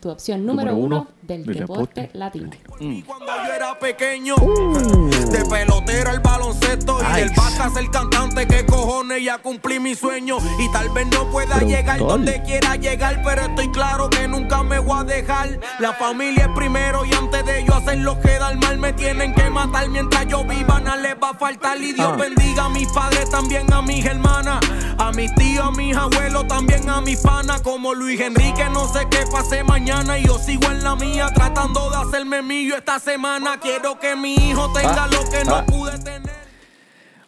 tu opción número, uno, del, deporte, latino. Cuando yo era pequeño, de pelotero el baloncesto y del bata el cantante, que cojones ya cumplí mi sueño. Y tal vez no pueda llegar donde quiera llegar, pero estoy claro que nunca me voy a dejar. La familia es primero y antes de yo hacer lo que da mal, me tienen que matar mientras yo viva, nada les va a faltar. Y Dios Ah. bendiga a mis padres, también a mis hermanas, a mis tíos, a mis abuelos, también a mis panas, como Luis Enrique, no sé qué pase mañana. Y yo sigo en la mía, tratando de hacerme mío esta semana. Quiero que mi hijo tenga Ah, lo que no ah. pude tener.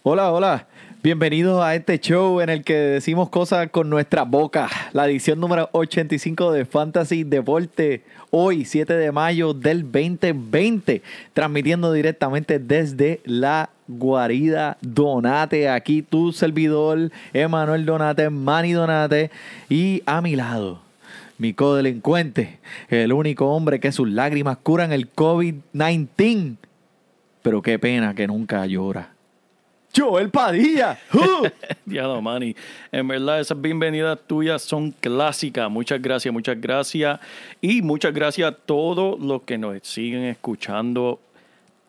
Hola, hola. Bienvenidos a este show en el que decimos cosas con nuestra boca. La edición número 85 de Fantasy Deporte. Hoy, 7 de mayo del 2020. Transmitiendo directamente desde la guarida Donate. Aquí tu servidor, Emanuel Donate, Manny Donate. Y a mi lado, mi codelincuente. El único hombre que sus lágrimas curan el COVID-19. Pero qué pena que nunca llora. Joel Padilla. ¡Uh! Diablo, Manny. En verdad, esas bienvenidas tuyas son clásicas. Muchas gracias, muchas gracias. Y muchas gracias a todos los que nos siguen escuchando,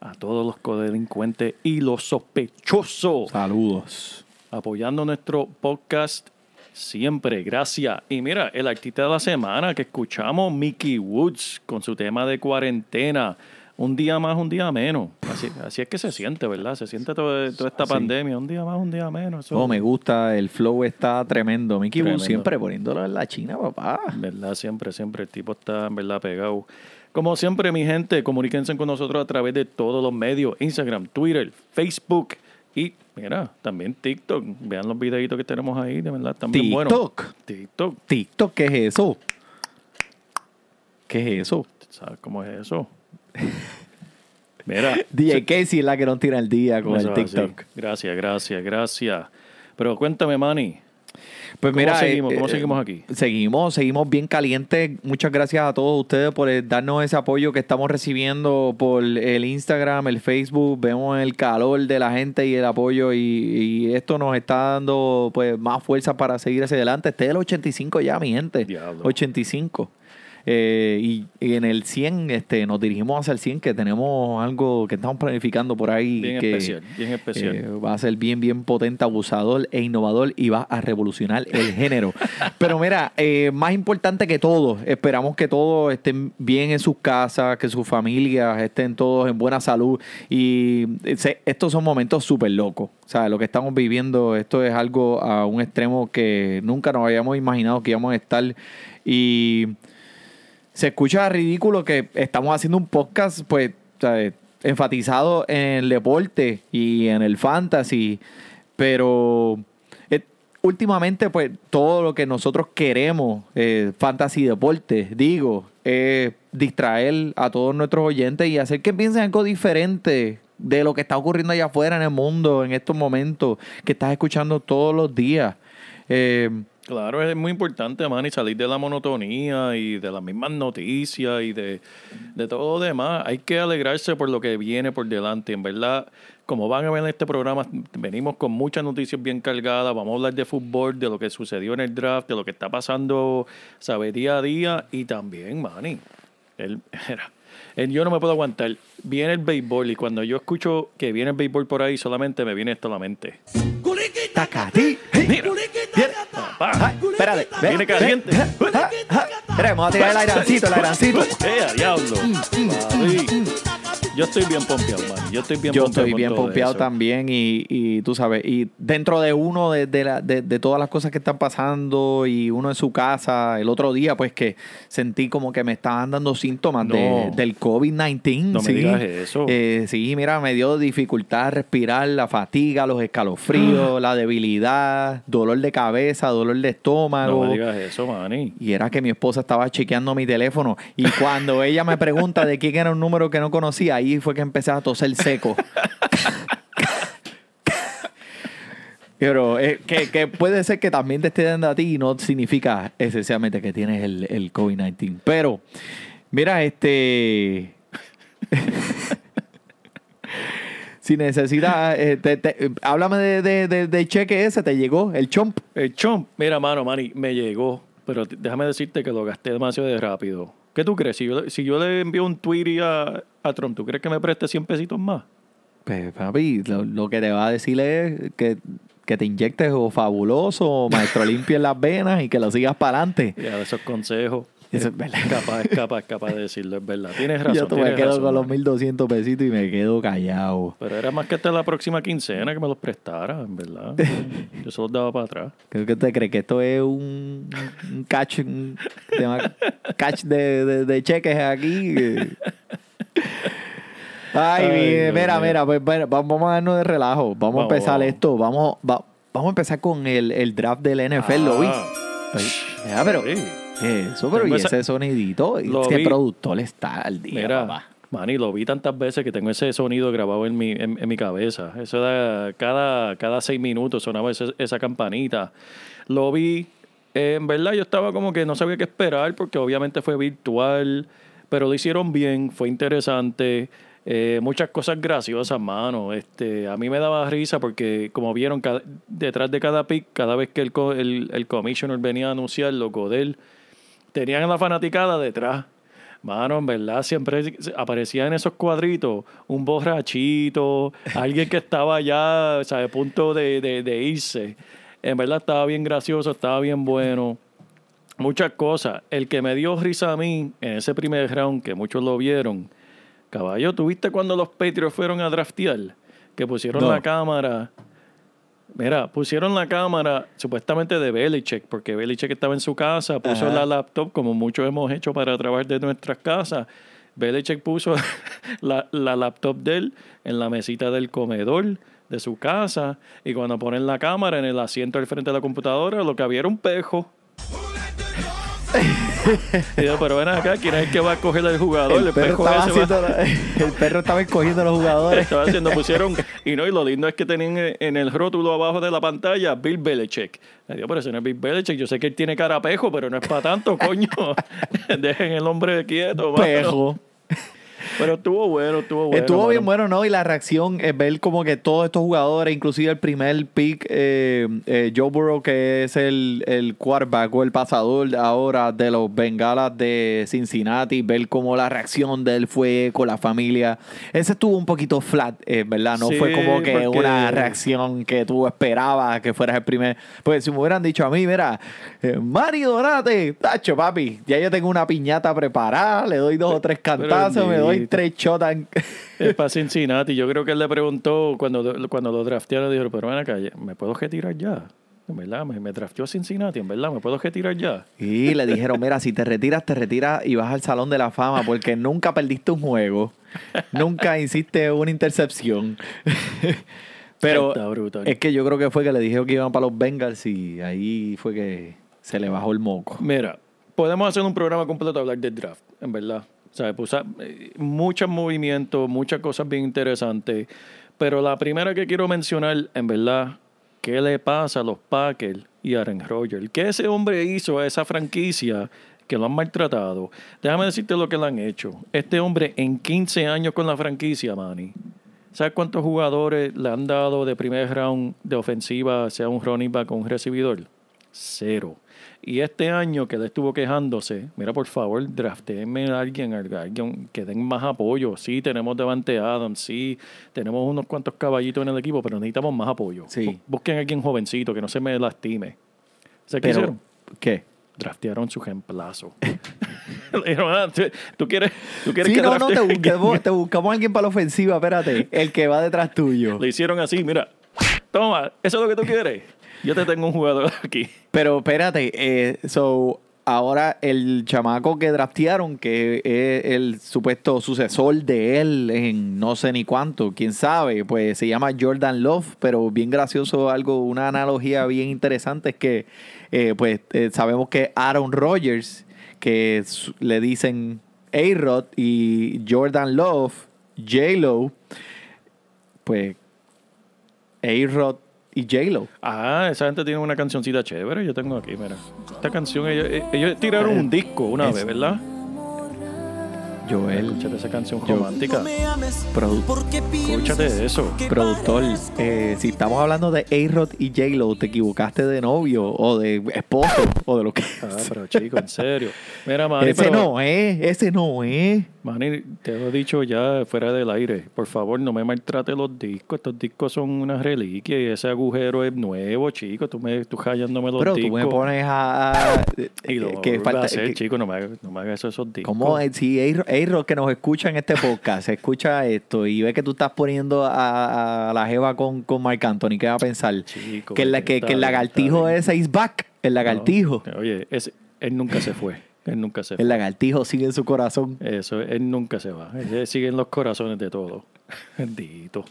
a todos los codelincuentes y los sospechosos, Saludos. apoyando nuestro podcast siempre. Gracias. Y mira, el artista de la semana que escuchamos, Mickey Woods, con su tema de cuarentena. Un día más, un día menos. Así, así es que se siente, ¿verdad? Se siente todo- toda esta Así. pandemia. Un día más, un día menos. Eso- Oh, me gusta, el flow está tremendo. Mickey Wood Tremendo. siempre poniéndolo en la China, papá. ¿Verdad? Siempre, siempre. El tipo está, en verdad, pegado. Como siempre, mi gente, comuníquense con nosotros a través de todos los medios. Instagram, Twitter, Facebook y, mira, también TikTok. Vean los videitos que tenemos ahí, de verdad, también. TikTok. TikTok. TikTok, ¿qué es eso? ¿Qué es eso? ¿Sabes cómo es eso? Mira. DJ Casey es la que nos tira el día con el así. TikTok. Gracias, gracias, gracias. Pero cuéntame, Manny. Pues ¿Cómo mira, seguimos? eh, ¿Cómo eh, seguimos aquí? Seguimos, seguimos bien calientes. Muchas gracias a todos ustedes por eh, darnos ese apoyo que estamos recibiendo por el Instagram, el Facebook. Vemos el calor de la gente y el apoyo y, y esto nos está dando pues más fuerza para seguir hacia adelante. Este es el 85 ya, mi gente. Diablo. 85. Eh, y, y en el 100 este, nos dirigimos hacia el 100 que tenemos algo que estamos planificando por ahí Bien que especial, bien especial. eh, va a ser bien bien potente, abusador e innovador y va a revolucionar el género. Pero mira, eh, más importante que todo, esperamos que todos estén bien en sus casas, que sus familias estén todos en buena salud y eh, se- estos son momentos súper locos. O sea, lo que estamos viviendo, esto es algo a un extremo que nunca nos habíamos imaginado que íbamos a estar y se escucha ridículo que estamos haciendo un podcast, pues, enfatizado en el deporte y en el fantasy, pero eh, últimamente, pues, todo lo que nosotros queremos, eh, fantasy deporte, digo, es distraer a todos nuestros oyentes y hacer que piensen algo diferente de lo que está ocurriendo allá afuera en el mundo en estos momentos que estás escuchando todos los días. Eh, Claro, es muy importante, Manny, salir de la monotonía y de las mismas noticias y de, de todo lo demás. Hay que alegrarse por lo que viene por delante. En verdad, como van a ver en este programa, venimos con muchas noticias bien cargadas. Vamos a hablar de fútbol, de lo que sucedió en el draft, de lo que está pasando, sabe, día a día. Y también, Manny, el, era, el- yo no me puedo aguantar. Viene el béisbol y cuando yo escucho que viene el béisbol por ahí, solamente me viene esto a la mente. Mira, viene. Espérate. Viene caliente. Espera, vamos a tirar el airancito, el airancito. ¡Eh, diablo! Papi. Yo estoy bien pompeado, man. Yo estoy bien Yo pompeado. estoy bien pompeado también y, y tú sabes, y dentro de uno de, de, la- de- de todas las cosas que están pasando y uno en su casa, el otro día pues que sentí como que me estaban dando síntomas de- del COVID-19. No me sí. digas eso. Eh, sí, mira, me dio dificultad a respirar, la fatiga, los Ah. escalofríos, la debilidad, dolor de cabeza, dolor de estómago. No me digas eso, Manny. Y era que mi esposa estaba chequeando mi teléfono. Y cuando ella me pregunta de quién era un número que no conocía, ahí fue que empecé a toser seco. Pero eh, que, puede ser que también te esté dando a ti y no significa esencialmente que tienes el, el COVID-19. Pero, mira, este. si necesitas, eh, te- háblame de, de, cheque ese, te llegó, el chomp. El chomp, mira, mano, Manny, me llegó. Pero déjame decirte que lo gasté demasiado de rápido. ¿Qué tú crees? Si yo, le- si yo le envío un tweet a, a Trump, ¿tú crees que me preste 100 pesitos más? Pues, papi, lo, lo que te va a decir es que, que te inyectes o fabuloso, o maestro limpio en las venas y que lo sigas para adelante. Ya, esos consejos. Eso es verdad. Capaz, es capaz, es capaz de decirlo, es verdad. Tienes razón. Yo te me quedo razón, con los Manny. 1200 pesitos y me quedo callado. Pero era más que hasta la próxima quincena que me los prestara, en verdad. Yo se los daba para atrás. Creo que te crees que esto es un, un catch, un tema- catch de, de- de cheques aquí. Ay, Ay, mira, mira, pues bueno, vamos a darnos de relajo. Vamos, a empezar vamos. esto. Vamos, va- vamos a empezar con el, el draft del NFL, ¿lo vi? Ah, Ay, ya, pero sí. Eso, pero y Tengo esa- ese sonidito, Lo es que vi. productor está al día, Mira, papá. Manny, lo vi tantas veces que tengo ese sonido grabado en mi, en, en mi cabeza. Eso da, cada, cada seis minutos sonaba ese- esa campanita. Lo vi. eh, en verdad, yo estaba como que no sabía qué esperar porque obviamente fue virtual, pero lo hicieron bien, fue interesante. eh, muchas cosas graciosas, mano. Este, a mí me daba risa porque, como vieron, cada- detrás de cada pick, cada vez que el, el, el commissioner venía a anunciar lo Godel, tenían a la fanaticada detrás. Mano, en verdad, siempre aparecía en esos cuadritos un borrachito, alguien que estaba ya, o sea, a punto de, de- de irse. En verdad estaba bien gracioso, estaba bien bueno. Muchas cosas. El que me dio risa a mí en ese primer round, que muchos lo vieron, caballo, ¿tuviste cuando los Patriots fueron a draftear? Que pusieron No. la cámara. Mira, pusieron la cámara supuestamente de Belichick, porque Belichick estaba en su casa, puso Ajá. la laptop, como muchos hemos hecho para trabajar de nuestras casas. Belichick puso la, la laptop de él en la mesita del comedor de su casa, y cuando ponen la cámara en el asiento al frente de la computadora, lo que había era un pejo. Y yo, pero ven acá, ¿quién es el que va a coger al jugador? El perro, pejo estaba va- haciendo el perro estaba escogiendo a los jugadores. estaba haciendo, pusieron, y no, y lo lindo es que tenían en el rótulo abajo de la pantalla Bill Belichick. Me dio, pero ese no es Bill Belichick, yo sé que él tiene cara a pejo, pero no es para tanto, coño. Dejen el hombre quieto, mano. Pejo. Pero estuvo bueno, estuvo bueno. Estuvo bien bueno, ¿no? Y la reacción es ver como que todos estos jugadores, inclusive el primer pick, eh, eh, Joe Burrow, que es el, el quarterback o el pasador ahora de los Bengalas de Cincinnati, ver cómo la reacción de él fue con la familia. Ese estuvo un poquito flat, eh, ¿verdad? No Sí, fue como que porque- una reacción que tú esperabas que fueras el primer. Pues si me hubieran dicho a mí, mira, eh, Mari Donate, tacho, papi, ya yo tengo una piñata preparada, le doy dos o tres cantazos, me doy tres en- Es para Cincinnati. Yo creo que él le preguntó cuando, cuando lo draftearon, dijo, pero ven acá, ¿me puedo retirar ya? En verdad, me, me drafteó Cincinnati, en verdad, ¿me puedo retirar ya? Y le dijeron, mira, si te retiras, te retiras y vas al Salón de la Fama porque nunca perdiste un juego, nunca hiciste una intercepción. Pero es que yo creo que fue que le dijeron que iban para los Bengals y ahí fue que se le bajó el moco. Mira, podemos hacer un programa completo a hablar del draft, en verdad. Sea, pues, muchos movimientos, muchas cosas bien interesantes. Pero la primera que quiero mencionar, en verdad, ¿qué le pasa a los Packers y Aaron Rodgers? ¿Qué ese hombre hizo a esa franquicia que lo han maltratado? Déjame decirte lo que le han hecho. Este hombre en 15 años con la franquicia, Manny. ¿Sabes cuántos jugadores le han dado de primer round de ofensiva, sea un running back o un recibidor? Cero. Y este año que él estuvo quejándose, mira, por favor, draftéenme a alguien, a alguien que den más apoyo. Sí, tenemos Devante Adams, sí, tenemos unos cuantos caballitos en el equipo, pero necesitamos más apoyo. Sí. Bu- Busquen a alguien jovencito que no se me lastime. ¿Sabes qué Pero, hicieron? ¿qué? Draftearon su reemplazo. Le dijeron, "Ah, ¿tú- ¿tú quieres, tú quieres Sí, que no, no, te buscamos, te buscamos a alguien para la ofensiva, espérate, el que va detrás tuyo. Le hicieron así, mira, toma, eso es lo que tú quieres. Yo te tengo un jugador aquí. Pero espérate, eh, so, ahora el chamaco que draftearon, que es el supuesto sucesor de él en no sé ni cuánto, quién sabe, pues se llama Jordan Love, pero bien gracioso algo, una analogía bien interesante es que eh, pues eh, sabemos que Aaron Rodgers, que le dicen A-Rod y Jordan Love, J-Lo, pues A-Rod y J-Lo. Ah, esa gente tiene una cancioncita chévere. Yo tengo aquí, mira. Esta canción, ellos, ellos tiraron un disco una Es- vez, ¿verdad? Joel, Escúchate esa canción Yo- romántica. produ- Escúchate eso. productor, eh, si estamos hablando de A-Rod y J-Lo, te equivocaste de novio o de esposo o de lo que Ah, pero chico, en serio. Mira, Manny, Ese pero- no es, ese no es. Manny, te lo he dicho ya fuera del aire. Por favor, no me maltrate los discos. Estos discos son una reliquia y ese agujero es nuevo, chico. Tú me tú hallándome los Pero discos. tú me pones a... a- Y lo que falta, a hacer, que- chico. No me hagas no me hagas eso esos discos. ¿Cómo es? si A-Rod que nos escucha en este podcast, escucha esto y ve que tú estás poniendo a, a la jeva con, con Marc Anthony, ¿qué va a pensar? Chico, que, la, que, que el lagartijo ese is back, el lagartijo. No, Oye, ese- él nunca se fue. Él nunca se fue. El lagartijo sigue en su corazón. Eso, él nunca se va. Él sigue en los corazones de todos. Bendito.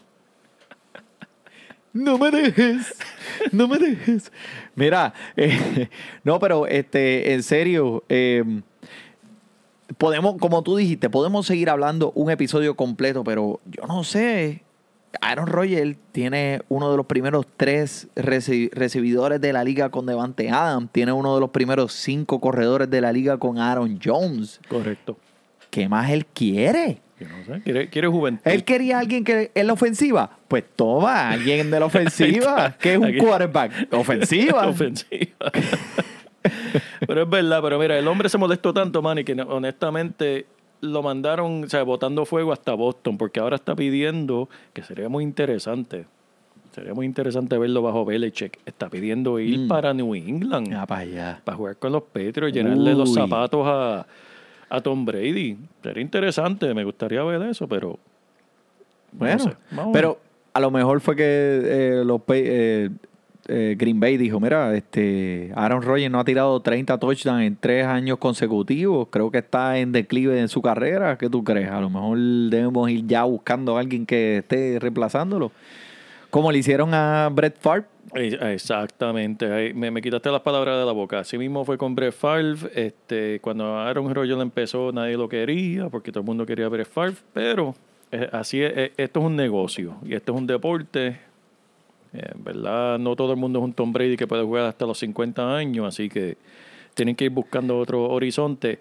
No me dejes, no me dejes. Mira, eh, no, pero este, en serio, eh, podemos, como tú dijiste, podemos seguir hablando un episodio completo, pero yo no sé. Aaron Rodgers tiene uno de los primeros tres reci- recibidores de la liga con Devante Adams, tiene uno de los primeros cinco corredores de la liga con Aaron Jones. Correcto. ¿Qué más él quiere? Yo no sé. ¿Quiere, quiere juventud? Él quería a alguien que en la ofensiva. Pues toma, alguien de la ofensiva, que es un Aquí. quarterback. Ofensiva. ofensiva. pero es verdad, pero mira, el hombre se molestó tanto, Manny, que no- honestamente lo mandaron, o sea, botando fuego hasta Boston, porque ahora está pidiendo, que sería muy interesante, sería muy interesante verlo bajo Belichick, está pidiendo ir Mm. para New England, Ya para allá. para jugar con los Patriots, llenarle los zapatos a, a Tom Brady. Sería interesante, me gustaría ver eso, pero... Bueno, sé, pero a lo mejor fue que eh, los eh, eh, Green Bay dijo, mira, este Aaron Rodgers no ha tirado 30 touchdowns en tres años consecutivos. Creo que está en declive en su carrera. ¿Qué tú crees? A lo mejor debemos ir ya buscando a alguien que esté reemplazándolo. Como le hicieron a Brett Favre. Exactamente, me, me quitaste las palabras de la boca. Así mismo fue con Brett Favre. Este, cuando Aaron Rodgers empezó, nadie lo quería porque todo el mundo quería Brett Favre. Pero eh, así es, eh, esto es un negocio y esto es un deporte. Eh, En verdad, no todo el mundo es un Tom Brady que puede jugar hasta los 50 años, así que tienen que ir buscando otro horizonte.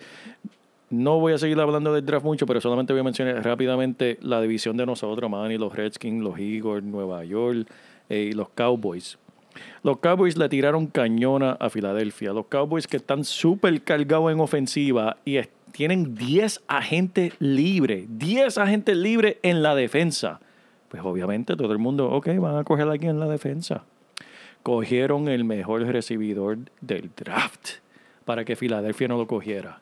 No voy a seguir hablando del draft mucho, pero solamente voy a mencionar rápidamente la división de nosotros, Manny, los Redskins, los Eagles, Nueva York eh, y los Cowboys. Los Cowboys le tiraron cañona a Filadelfia. Los Cowboys que están súper cargados en ofensiva y tienen 10 agentes libres. 10 agentes libres en la defensa. Pues obviamente todo el mundo, ok, van a coger aquí en la defensa. Cogieron el mejor recibidor del draft para que Filadelfia no lo cogiera.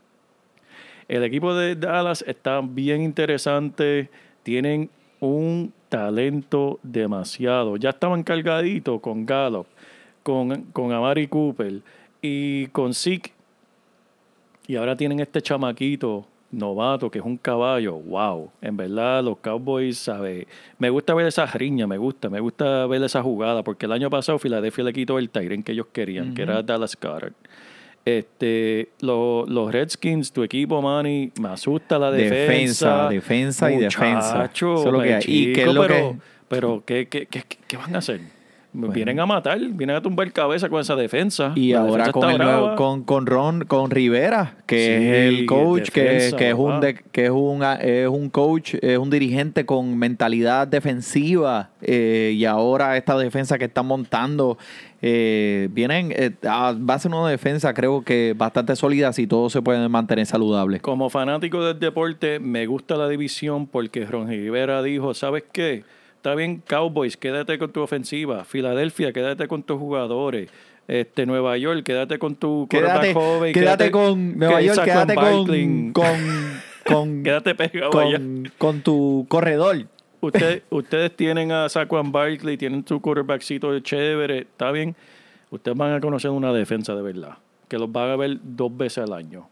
El equipo de Dallas está bien interesante. Tienen un talento demasiado. Ya estaban cargaditos con Gallup, con, con Amari Cooper y con Zeke. Y ahora tienen este chamaquito novato que es un caballo. Wow. En verdad, los Cowboys, ¿sabe? Me gusta ver esa riña, me gusta. Me gusta ver esa jugada. Porque el año pasado Filadelfia le quitó el Tyren que ellos querían, que era Dallas Carter. Este, lo- los Redskins, tu equipo, Manny, me asusta la Defensa, defensa. defensa y defensa. Eso es lo que hay. ¿Y qué es lo pero, que- pero ¿qué, qué, qué, qué van a hacer? Vienen a matar, vienen a tumbar cabeza con esa defensa. Y La ahora defensa con, el nuevo- con, con Ron, con Rivera, que Sí, es el coach, que, defensa, que es un de- que es un es un coach, es un dirigente con mentalidad defensiva eh, y ahora esta defensa que están montando eh, vienen eh, a- va a ser una defensa creo que bastante sólida si todos se pueden mantener saludables. Como fanático del deporte, me gusta la división porque Ron Rivera dijo, ¿sabes qué? Está bien, Cowboys, quédate con tu ofensiva. Filadelfia, quédate con tus jugadores. Este, Nueva York, quédate con tu Quédate, joven. quédate con Nueva York, quédate con, con, con, Quédate pegado allá. con, con tu corredor. Usted- ustedes tienen a Saquon Barkley, tienen su quarterbackcito de chévere, está bien. Ustedes van a conocer una defensa de verdad, que los van a ver dos veces al año.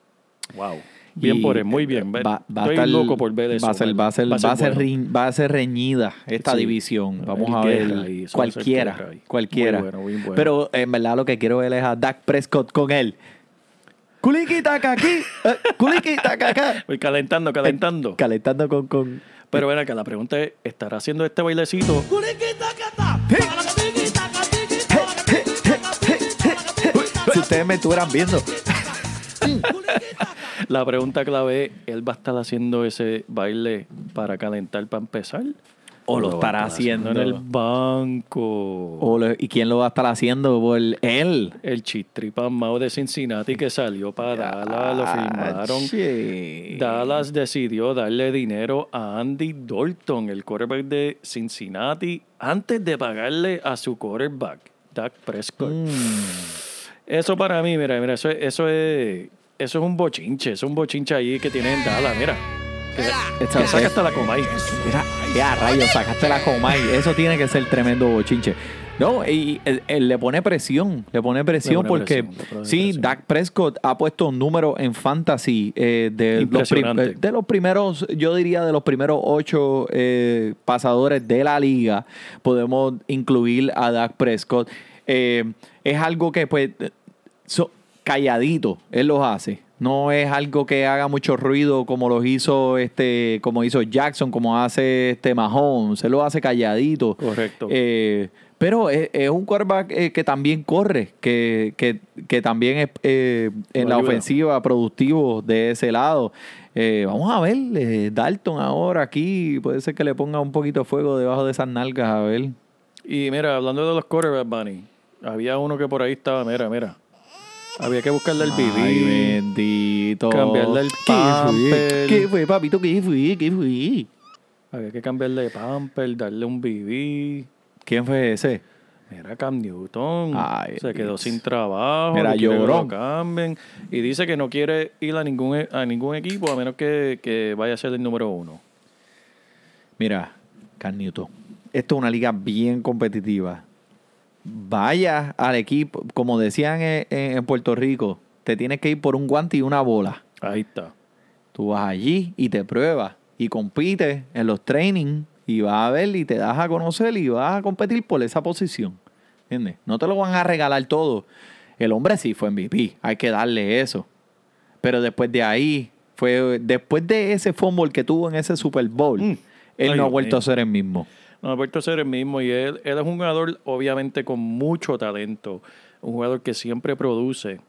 Wow. Bien Y por él, muy bien. Ve- Va, va a Estoy estar- loco por ver eso. Va a ser, va a ser, va a ser, bueno. riñ- va a ser reñida esta Sí. división. Vamos El a ver ahí, cualquiera, cualquiera. Muy bueno, muy bueno. Pero en verdad lo que quiero ver es a Dak Prescott con él. Kuliki taca aquí, eh, kuliki taca acá. Voy calentando, calentando. Calentando con, con Pero ven acá, la pregunta es, ¿estará haciendo este bailecito? Si ustedes me estuvieran viendo. La pregunta clave es, ¿él va a estar haciendo ese baile para calentar, para empezar? O lo estará estar haciendo. en el banco? O lo- ¿Y quién lo va a estar haciendo? Por él. El chistripa Mao de Cincinnati que salió para Dallas, lo firmaron. Ah, che. Dallas decidió darle dinero a Andy Dalton, el quarterback de Cincinnati, antes de pagarle a su quarterback, Dak Prescott. Mm. Eso para mí, mira, mira, eso, es- eso es eso es un bochinche, eso es un bochinche ahí que tiene en Dallas, mira. Que, Esta- que saca hasta la Comay. Mira, ya rayos, sacaste la Comay. Eso tiene que ser tremendo bochinche. No, y él, él le pone presión, le pone presión pone porque presión, sí, presión. Dak Prescott ha puesto un número en fantasy eh, de, los prim- Impresionante. de los primeros, yo diría de los primeros ocho eh, pasadores de la liga, podemos incluir a Dak Prescott. Eh, es algo que pues so- calladito, él los hace. No es algo que haga mucho ruido como los hizo este, como hizo Jackson, como hace este Mahomes. Él lo hace calladito. Correcto. Eh, pero es, es un quarterback eh, que también corre, que, que, que también es eh, en la ayuda. ofensiva productivo de ese lado. Eh, vamos a ver, Dalton ahora aquí, puede ser que le ponga un poquito de fuego debajo de esas nalgas, a ver. Y mira, hablando de los quarterbacks, Bunny, había uno que por ahí estaba, mira, mira. Había que buscarle el Ay, BB. bendito. Cambiarle el pamper. ¿Qué fue, papito? ¿Qué fue? ¿Qué fue? Había que cambiarle de pamper, darle un BB. ¿Quién fue ese? Mira, Cam Newton Ay, se quedó sin trabajo. Mira, lloró. cambien. Y dice que no quiere ir a ningún, a ningún equipo a menos que, que vaya a ser el número uno. Mira, Cam Newton, esto es una liga bien competitiva. Vaya al equipo, como decían en, en Puerto Rico, te tienes que ir por un guante y una bola. Ahí está. Tú vas allí y te pruebas y compites en los trainings y vas a ver y te das a conocer y vas a competir por esa posición. ¿Entiendes? No te lo van a regalar todo. El hombre sí fue MVP, hay que darle eso. Pero después de ahí, fue después de ese fumble que tuvo en ese Super Bowl, Mm. él Ay, no ha vuelto a ser el mismo. No, ha vuelto a ser el mismo y él, él es un jugador obviamente con mucho talento, un jugador que siempre produce,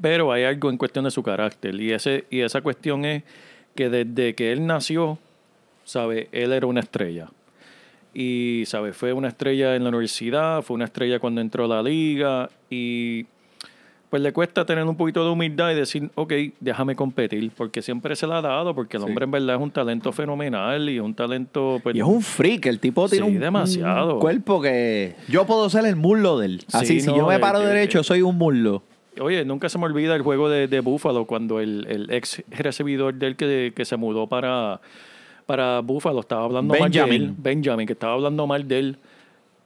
pero hay algo en cuestión de su carácter y, ese, y esa cuestión es que desde que él nació, ¿sabe? Él era una estrella. Y, ¿sabe? Fue una estrella en la universidad, fue una estrella cuando entró a la liga y pues le cuesta tener un poquito de humildad y decir, ok, déjame competir, porque siempre se la ha dado, porque el Sí. hombre en verdad es un talento fenomenal y es un talento... Pues, Y es un freak, el tipo tiene Sí, un, demasiado. un cuerpo que yo puedo ser el muslo de él. Así, Sí, si no, yo me de- paro de- derecho, de- soy un muslo. Oye, nunca se me olvida el juego de, de Buffalo cuando el, el ex recibidor de él que, que se mudó para, para Buffalo estaba hablando mal de Benjamin. él. Benjamin, que estaba hablando mal de él.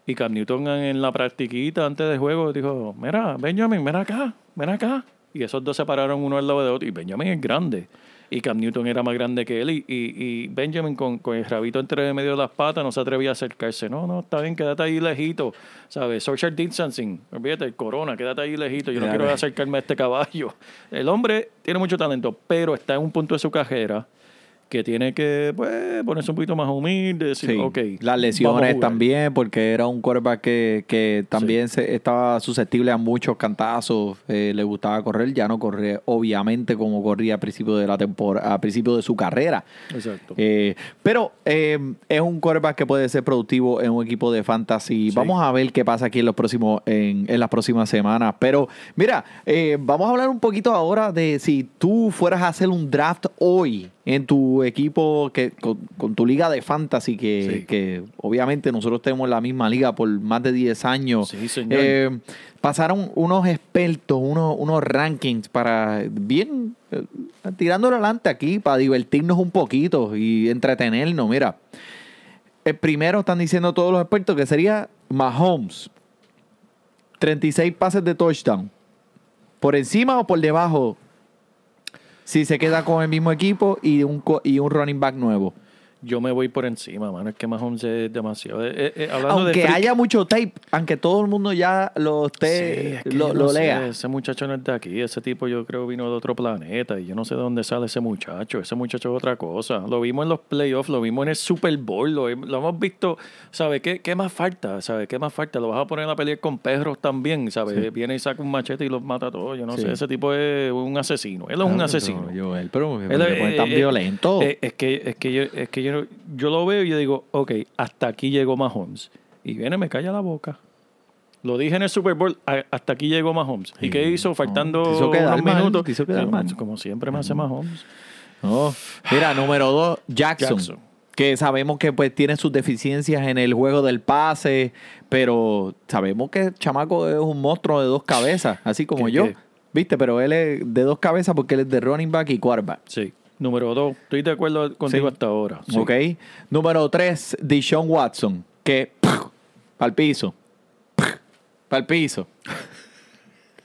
Y Cam Newton en, la practiquita antes del juego dijo, mira, Benjamin, ven acá, ven acá. Y esos dos se pararon uno al lado de otro. Y Benjamin es grande. Y Cam Newton era más grande que él. Y, y, y Benjamin con, con el rabito entre medio de las patas no se atrevía a acercarse. No, no, está bien, quédate ahí lejito. ¿Sabes? Social distancing. Olvídate, el corona, quédate ahí lejito. Yo no quiero acercarme a este caballo. El hombre tiene mucho talento, pero está en un punto de su carrera que tiene que pues, ponerse un poquito más humilde, decir, Sí. ok. Las lesiones también, porque era un quarterback que, que también se, estaba susceptible a muchos cantazos. eh, le gustaba correr, ya no corre, obviamente, como corría a principio de la temporada, a principio de su carrera. Exacto. Eh, pero eh, es un quarterback que puede ser productivo en un equipo de fantasy. Sí. Vamos a ver qué pasa aquí en los próximos, en, en las próximas semanas. Pero mira, eh, vamos a hablar un poquito ahora de si tú fueras a hacer un draft hoy en tu equipo que con, con tu liga de fantasy que, Sí. que obviamente nosotros tenemos la misma liga por más de 10 años. Sí, señor. Eh, pasaron unos expertos, unos, unos rankings para bien eh, tirándolo adelante aquí para divertirnos un poquito y entretenernos. Mira, el primero están diciendo todos los expertos que sería Mahomes. 36 pases de touchdown. ¿Por encima o por debajo? Si se queda con el mismo equipo y un, y un running back nuevo. Yo me voy por encima, mano. Es que Mahomes es demasiado. Eh, eh, eh, hablando de Aunque freak- haya mucho tape, aunque todo el mundo ya lo Sí, esté, es que lo, yo lo no sé, lea. ese muchacho no es de aquí. Ese tipo yo creo vino de otro planeta. Y yo no sé de dónde sale ese muchacho. Ese muchacho es otra cosa. Lo vimos en los playoffs, lo vimos en el Super Bowl. Lo, lo hemos visto. ¿Sabes qué, qué más falta? ¿Sabes qué más falta? Lo vas a poner a pelear con perros también. ¿Sabes? Viene y saca un machete y los mata a todos. Yo no Sí. sé. Ese tipo es un asesino. Él es un asesino. no, yo, él, pero Él ¿por qué es- pone tan eh, eh, violento. es que, es que, yo, es que yo, yo lo veo y yo digo, ok, hasta aquí llegó Mahomes. Y viene, me calla la boca. Lo dije en el Super Bowl, hasta aquí llegó Mahomes. ¿Y qué hizo? Faltando te hizo unos mal, minutos. hizo. Como siempre me hace Mahomes. No. Mira, número dos, Jackson, Jackson. Que sabemos que pues tiene sus deficiencias en el juego del pase, pero sabemos que el chamaco es un monstruo de dos cabezas, así como ¿Qué, yo. qué? ¿Viste? Pero él es de dos cabezas porque él es de running back y quarterback. Sí. Número dos, estoy de acuerdo contigo Sí. hasta ahora. Sí. ¿Ok? Número tres, Deshaun Watson, que para el piso. Para el piso.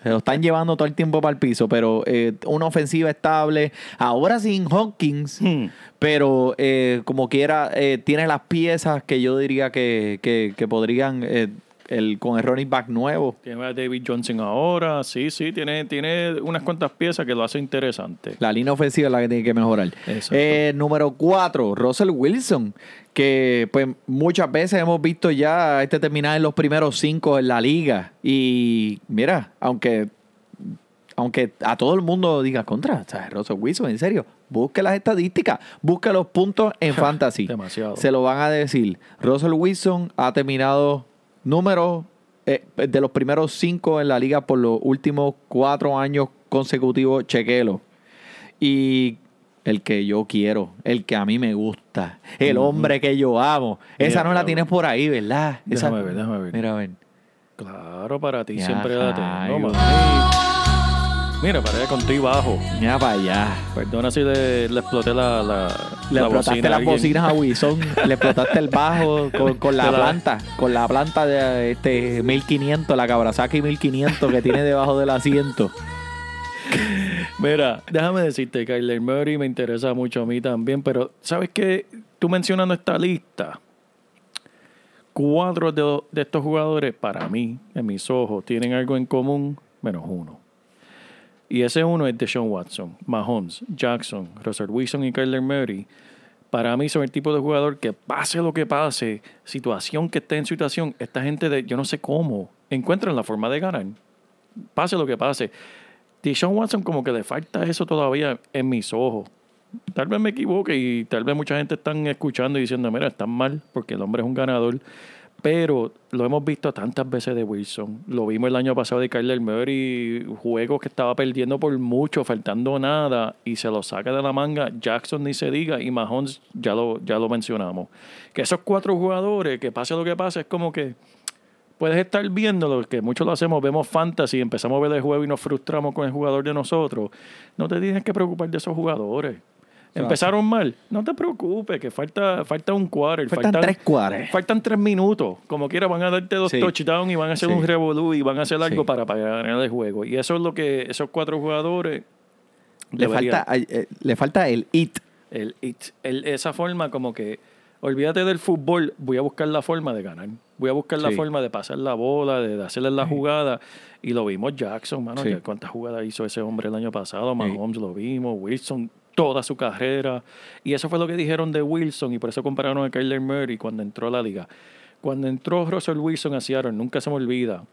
Se lo están llevando todo el tiempo para el piso, pero eh, una ofensiva estable. Ahora sin Hawkins, Hmm. pero eh, como quiera, eh, tiene las piezas que yo diría que, que- que podrían, eh, el, con el running back nuevo. Tiene a David Johnson ahora. Sí, sí, tiene, tiene unas cuantas piezas que lo hace interesante. La línea ofensiva es la que tiene que mejorar. Eh, número cuatro, Russell Wilson, que pues muchas veces hemos visto ya este terminar en los primeros cinco en la liga. Y mira, aunque, aunque a todo el mundo diga contra, o sea, Russell Wilson, en serio, busque las estadísticas, busque los puntos en fantasy. Demasiado. Se lo van a decir. Russell Wilson ha terminado número eh, de los primeros cinco en la liga por los últimos cuatro años consecutivos, chequelo. Y el que yo quiero, el que a mí me gusta, el hombre que yo amo. Esa no la tienes por ahí, ¿verdad? Esa- Déjame ver, déjame ver. Mira, a ver. Claro, para ti Ya, siempre la tengo. Mira, paré contigo bajo. Mira para allá. Perdona si le, le exploté la, la, Le la explotaste bocina a las alguien. bocinas a Wilson, le explotaste el bajo con, con la Te la- planta, con la planta de este 1500, la Kawasaki 1500 que tiene debajo del asiento. Mira, déjame decirte, Kyler Murray me interesa mucho a mí también, pero ¿sabes qué? Tú mencionando esta lista, cuatro de, de estos jugadores, para mí, en mis ojos, tienen algo en común, menos uno. Y ese uno es Deshaun Watson, Mahomes, Jackson, Russell Wilson y Kyler Murray. Para mí son el tipo de jugador que pase lo que pase, situación que esté en situación, esta gente de yo no sé cómo encuentran la forma de ganar. Pase lo que pase. Deshaun Watson como que le falta eso todavía en mis ojos. Tal vez me equivoque y tal vez mucha gente están escuchando y diciendo, mira, están mal porque el hombre es un ganador. Pero lo hemos visto tantas veces de Wilson. Lo vimos el año pasado de Kyler Murray, juegos que estaba perdiendo por mucho, faltando nada, y se lo saca de la manga. Jackson ni se diga, y Mahomes ya lo, ya lo mencionamos. Que esos cuatro jugadores, que pase lo que pase, es como que puedes estar viéndolo, que muchos lo hacemos, vemos fantasy, empezamos a ver el juego y nos frustramos con el jugador de nosotros. No te tienes que preocupar de esos jugadores. Empezaron mal, no te preocupes, que falta, falta un quarter. Faltan tres quarters. Faltan tres minutos. Como quiera, van a darte dos Sí. touchdowns y van a hacer Sí. un revolú y van a hacer algo Sí. para, para ganar el juego. Y eso es lo que esos cuatro jugadores Le deberían- falta, eh, le falta el it. el, it- el- esa forma como que olvídate del fútbol, voy a buscar la forma de ganar. Voy a buscar la forma de pasar la bola, de, hacerle la jugada. Y lo vimos Jackson, mano. ¿Cuántas jugadas hizo ese hombre el año pasado? Mahomes lo vimos, Wilson, toda su carrera. Y eso fue lo que dijeron de Wilson y por eso compararon a Kyler Murray cuando entró a la liga. Cuando entró Russell Wilson a Seattle, nunca se me olvida,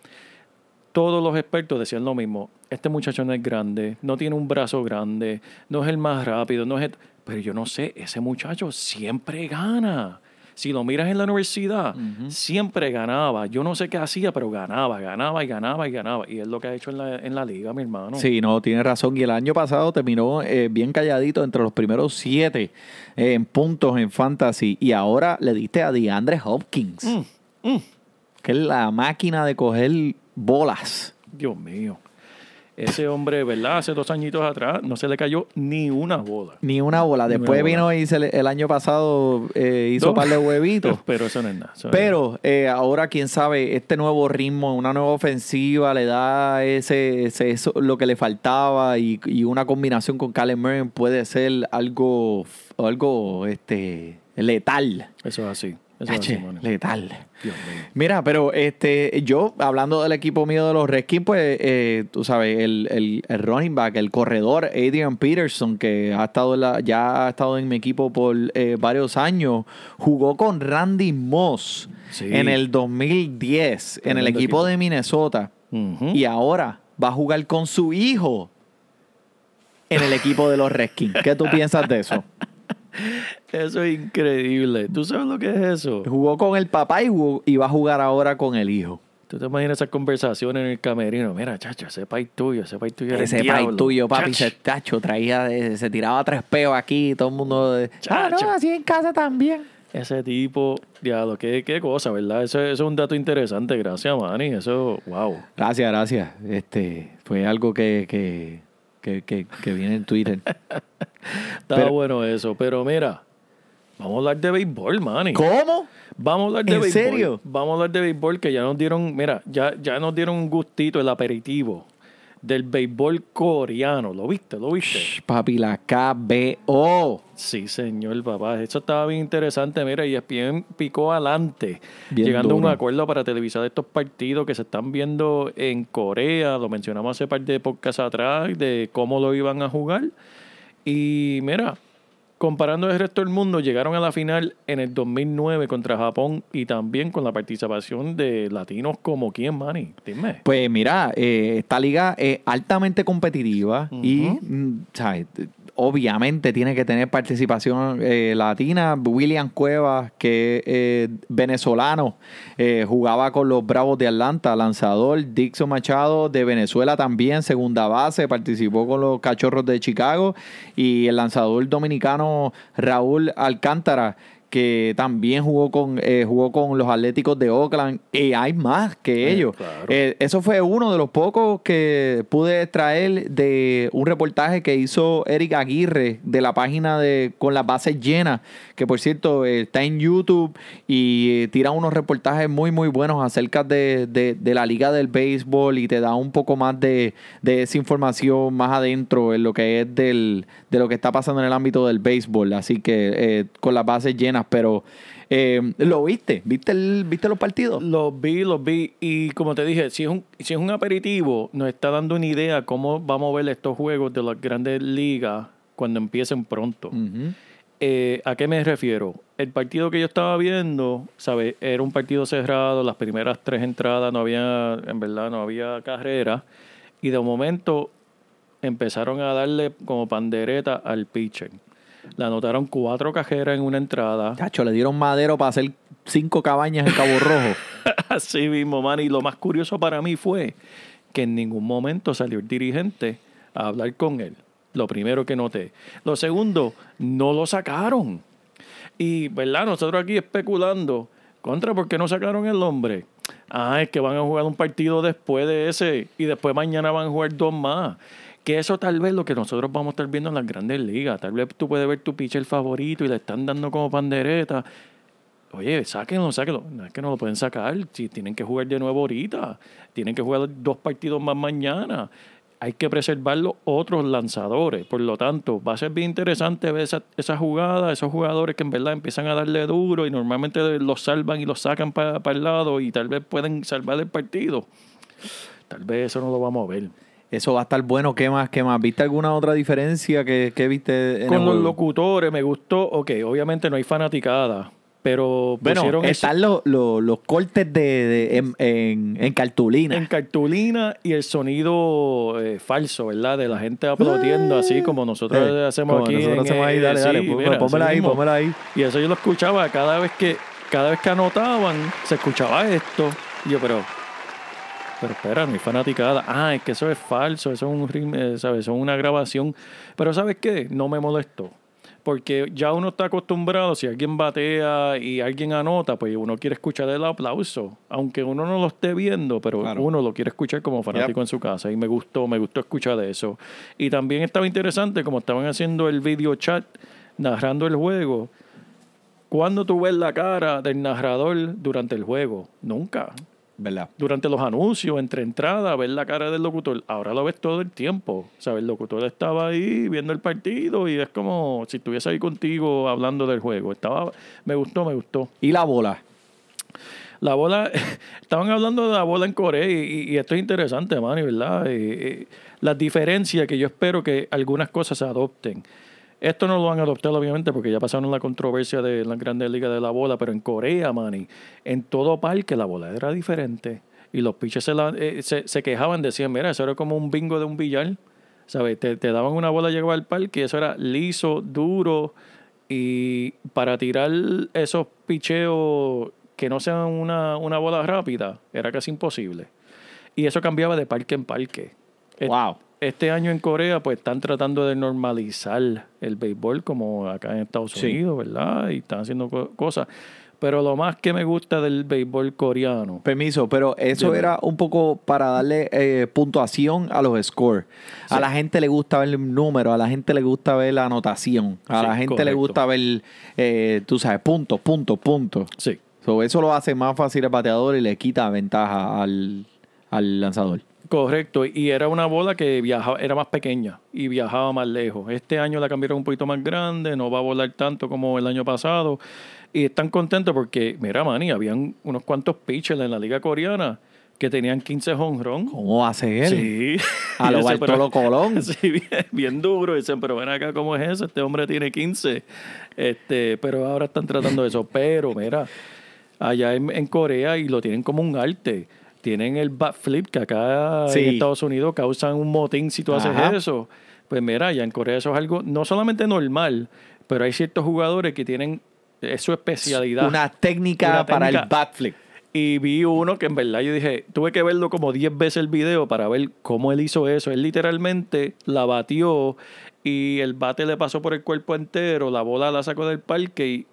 todos los expertos decían lo mismo. Este muchacho no es grande, no tiene un brazo grande, no es el más rápido, no es el- Pero yo no sé, ese muchacho siempre gana. Si lo miras en la universidad, siempre ganaba. Yo no sé qué hacía, pero ganaba, ganaba y ganaba y ganaba. Y es lo que ha hecho en la, en la liga, mi hermano. Sí, no, tiene razón. Y el año pasado terminó eh, bien calladito entre los primeros siete eh, en puntos en fantasy. Y ahora le diste a DeAndre Hopkins, Mm, que es la máquina de coger bolas. Dios mío. Ese hombre, ¿verdad? Hace dos añitos atrás no se le cayó ni una bola. Ni una bola. Después una bola. vino y se le- el año pasado eh, hizo un par de huevitos. Pero eso no es nada. Pero eh, ahora, quién sabe, este nuevo ritmo, una nueva ofensiva le da ese, ese- eso, lo que le faltaba y, y una combinación con Calen Murray puede ser algo, algo este, letal. Eso es así. Eso es así, letal. Mira, pero este, yo, hablando del equipo mío de los Redskins, pues, eh, tú sabes, el, el, el running back, el corredor Adrian Peterson, que ha estado en la- ya ha estado en mi equipo por eh, varios años, jugó con Randy Moss Sí. en el 2010, en el Tremendo equipo, equipo. de Minnesota. Y ahora va a jugar con su hijo en el equipo de los Redskins. ¿Qué tú piensas de eso? Eso es increíble. ¿Tú sabes lo que es eso? Jugó con el papá y, jugó- y va a jugar ahora con el hijo. ¿Tú te imaginas esas conversaciones en el camerino? Mira, chacho, ese país tuyo, ese país tuyo. Ese país tuyo, papi, se tacho, traía, se tiraba tres peos aquí, todo el mundo. de- ah, no, así en casa también. Ese tipo, diablo, qué, qué cosa, ¿verdad? Eso, eso es un dato interesante. Gracias, Manny. Eso, wow. Gracias, gracias. Este, fue algo que, que, que, que, que viene en Twitter. Está Pero- bueno eso. Pero mira, vamos a hablar de béisbol, Manny. ¿Cómo? Vamos a hablar de ¿En béisbol. serio? Vamos a hablar de béisbol que ya nos dieron, mira, ya, ya nos dieron un gustito, el aperitivo del béisbol coreano. ¿Lo viste? ¿Lo viste? Shh, papi, la KBO. Sí, señor, papá. Eso estaba bien interesante. Mira, y ESPN picó adelante, Bien llegando a un acuerdo para televisar estos partidos que se están viendo en Corea. Lo mencionamos hace par de podcasts atrás, de cómo lo iban a jugar. Y mira, comparando el resto del mundo, llegaron a la final en el 2009 contra Japón y también con la participación de latinos como quién, Manny. Dime. Pues mira, eh, esta liga es altamente competitiva y, mm, ¿sabes? Obviamente tiene que tener participación eh, latina. William Cuevas, que eh, venezolano, eh, jugaba con los Bravos de Atlanta, lanzador. Dixon Machado de Venezuela también, segunda base, participó con los Cachorros de Chicago. Y el lanzador dominicano Raúl Alcántara que también jugó con, eh, jugó con los Atléticos de Oakland. Y hay más que Eh, ellos. claro. Eh, eso fue uno de los pocos que pude traer de un reportaje que hizo Eric Aguirre de la página de Con las bases llenas, que por cierto eh, está en YouTube y tira unos reportajes muy muy buenos acerca de, de- de la liga del béisbol y te da un poco más de, de esa información más adentro en lo que es del, de lo que está pasando en el ámbito del béisbol. Así que con las bases llenas, pero eh, ¿lo viste? ¿Viste, el, ¿Viste los partidos? Los vi, los vi. Y como te dije, si es, un, si es un aperitivo, nos está dando una idea cómo vamos a ver estos juegos de las grandes ligas cuando empiecen pronto. Eh, ¿A qué me refiero? El partido que yo estaba viendo, ¿sabes? Era un partido cerrado, las primeras tres entradas no había, en verdad, no había carrera. Y de momento empezaron a darle como pandereta al pitcher. Le anotaron cuatro cajeras en una entrada. Chacho, le dieron madero para hacer cinco cabañas en Cabo Rojo. Así mismo, man. Y lo más curioso para mí fue que en ningún momento salió el dirigente a hablar con él. Lo primero que noté. Lo segundo, no lo sacaron. Y, ¿verdad? Nosotros aquí especulando. Contra, ¿por qué no sacaron el hombre? Ah, es que van a jugar un partido después de ese y después mañana van a jugar dos más. Que eso tal vez lo que nosotros vamos a estar viendo en las grandes ligas. Tal vez tú puedes ver tu pitcher favorito y le están dando como pandereta. Oye, sáquenlo, sáquenlo. No es que no lo pueden sacar. Si tienen que jugar de nuevo ahorita. Tienen que jugar dos partidos más mañana. Hay que preservar los otros lanzadores. Por lo tanto, va a ser bien interesante ver esa, esa jugada, esos jugadores que en verdad empiezan a darle duro y normalmente los salvan y los sacan para el lado y tal vez pueden salvar el partido. Tal vez eso no lo vamos a ver. Eso va a estar bueno. ¿Qué más? ¿Qué más? ¿Viste alguna otra diferencia que, que viste en Con el los juego? locutores me gustó. Ok, obviamente no hay fanaticada, pero Bueno, pusieron están los, los, los cortes de, de- en, en, en cartulina. en cartulina y el sonido eh, falso, ¿verdad? De la gente aplaudiendo, así como nosotros Eh, hacemos como aquí. nosotros en, hacemos ahí, eh, dale, dale, mira, así ahí, mismo. póngala ahí. Y eso yo lo escuchaba cada vez que cada vez que anotaban, se escuchaba esto. Y yo, pero pero espera, no hay fanaticada. Ah, es que eso es falso, eso es un eh, ¿sabes? Eso es una grabación. Pero ¿sabes qué? No me molestó. Porque ya uno está acostumbrado, si alguien batea y alguien anota, pues uno quiere escuchar el aplauso. Aunque uno no lo esté viendo, pero Claro. uno lo quiere escuchar como fanático en su casa. Y me gustó, me gustó escuchar eso. Y también estaba interesante, como estaban haciendo el video chat, narrando el juego. ¿Cuándo tú ves la cara del narrador durante el juego? Nunca. ¿Verdad? durante los anuncios, entre entradas, ver la cara del locutor. Ahora lo ves todo el tiempo. O sea, el locutor estaba ahí viendo el partido y es como si estuviese ahí contigo hablando del juego. Estaba, me gustó, me gustó. ¿Y la bola? La bola, estaban hablando de la bola en Corea y, y esto es interesante, Manny, ¿verdad? Y- y las diferencias que yo espero que algunas cosas se adopten. Esto no lo van a adoptar, obviamente, porque ya pasaron la controversia de las grandes ligas de la bola, pero en Corea, Manny, en todo parque la bola era diferente. Y los pitchers se, la- eh, se, se quejaban, decían, mira, eso era como un bingo de un billar. ¿Sabes? Te, te daban una bola, llegaba al parque y eso era liso, duro. Y para tirar esos picheos que no sean una, una bola rápida, era casi imposible. Y eso cambiaba de parque en parque. Et- Wow. Este año en Corea, pues están tratando de normalizar el béisbol como acá en Estados Sí. Unidos, ¿verdad? Y están haciendo co- cosas. Pero lo más que me gusta del béisbol coreano, Permiso, pero eso era un poco para darle eh, puntuación a los scores. A la gente le gusta ver el número, a la gente le gusta ver la anotación, a Sí, la gente le gusta ver, eh, tú sabes, puntos, puntos, puntos. sí, So, eso lo hace más fácil al bateador y le quita ventaja al, al lanzador. Correcto, y era una bola que viajaba, era más pequeña y viajaba más lejos. Este año la cambiaron un poquito más grande, no va a volar tanto como el año pasado. Y están contentos porque, mira, Manny, habían unos cuantos pitchers en la liga coreana que tenían 15 home run. ¿Cómo hace él? Sí. A lo ese, Bartolo Colón. Sí, bien, bien duro. Dicen, pero ven acá, ¿cómo es eso? Este hombre tiene 15. Este, pero ahora están tratando eso. Pero, mira, allá en, en Corea y lo tienen como un arte. Tienen el bat flip que acá Sí. en Estados Unidos causan un motín si tú haces eso. Pues mira, allá en Corea eso es algo no solamente normal, pero hay ciertos jugadores que tienen es su especialidad. Una técnica Una para el técnica. bat flip. Y vi uno que en verdad yo dije, tuve que verlo como 10 veces el video para ver cómo él hizo eso. Él literalmente la batió y el bate le pasó por el cuerpo entero, la bola la sacó del parque y,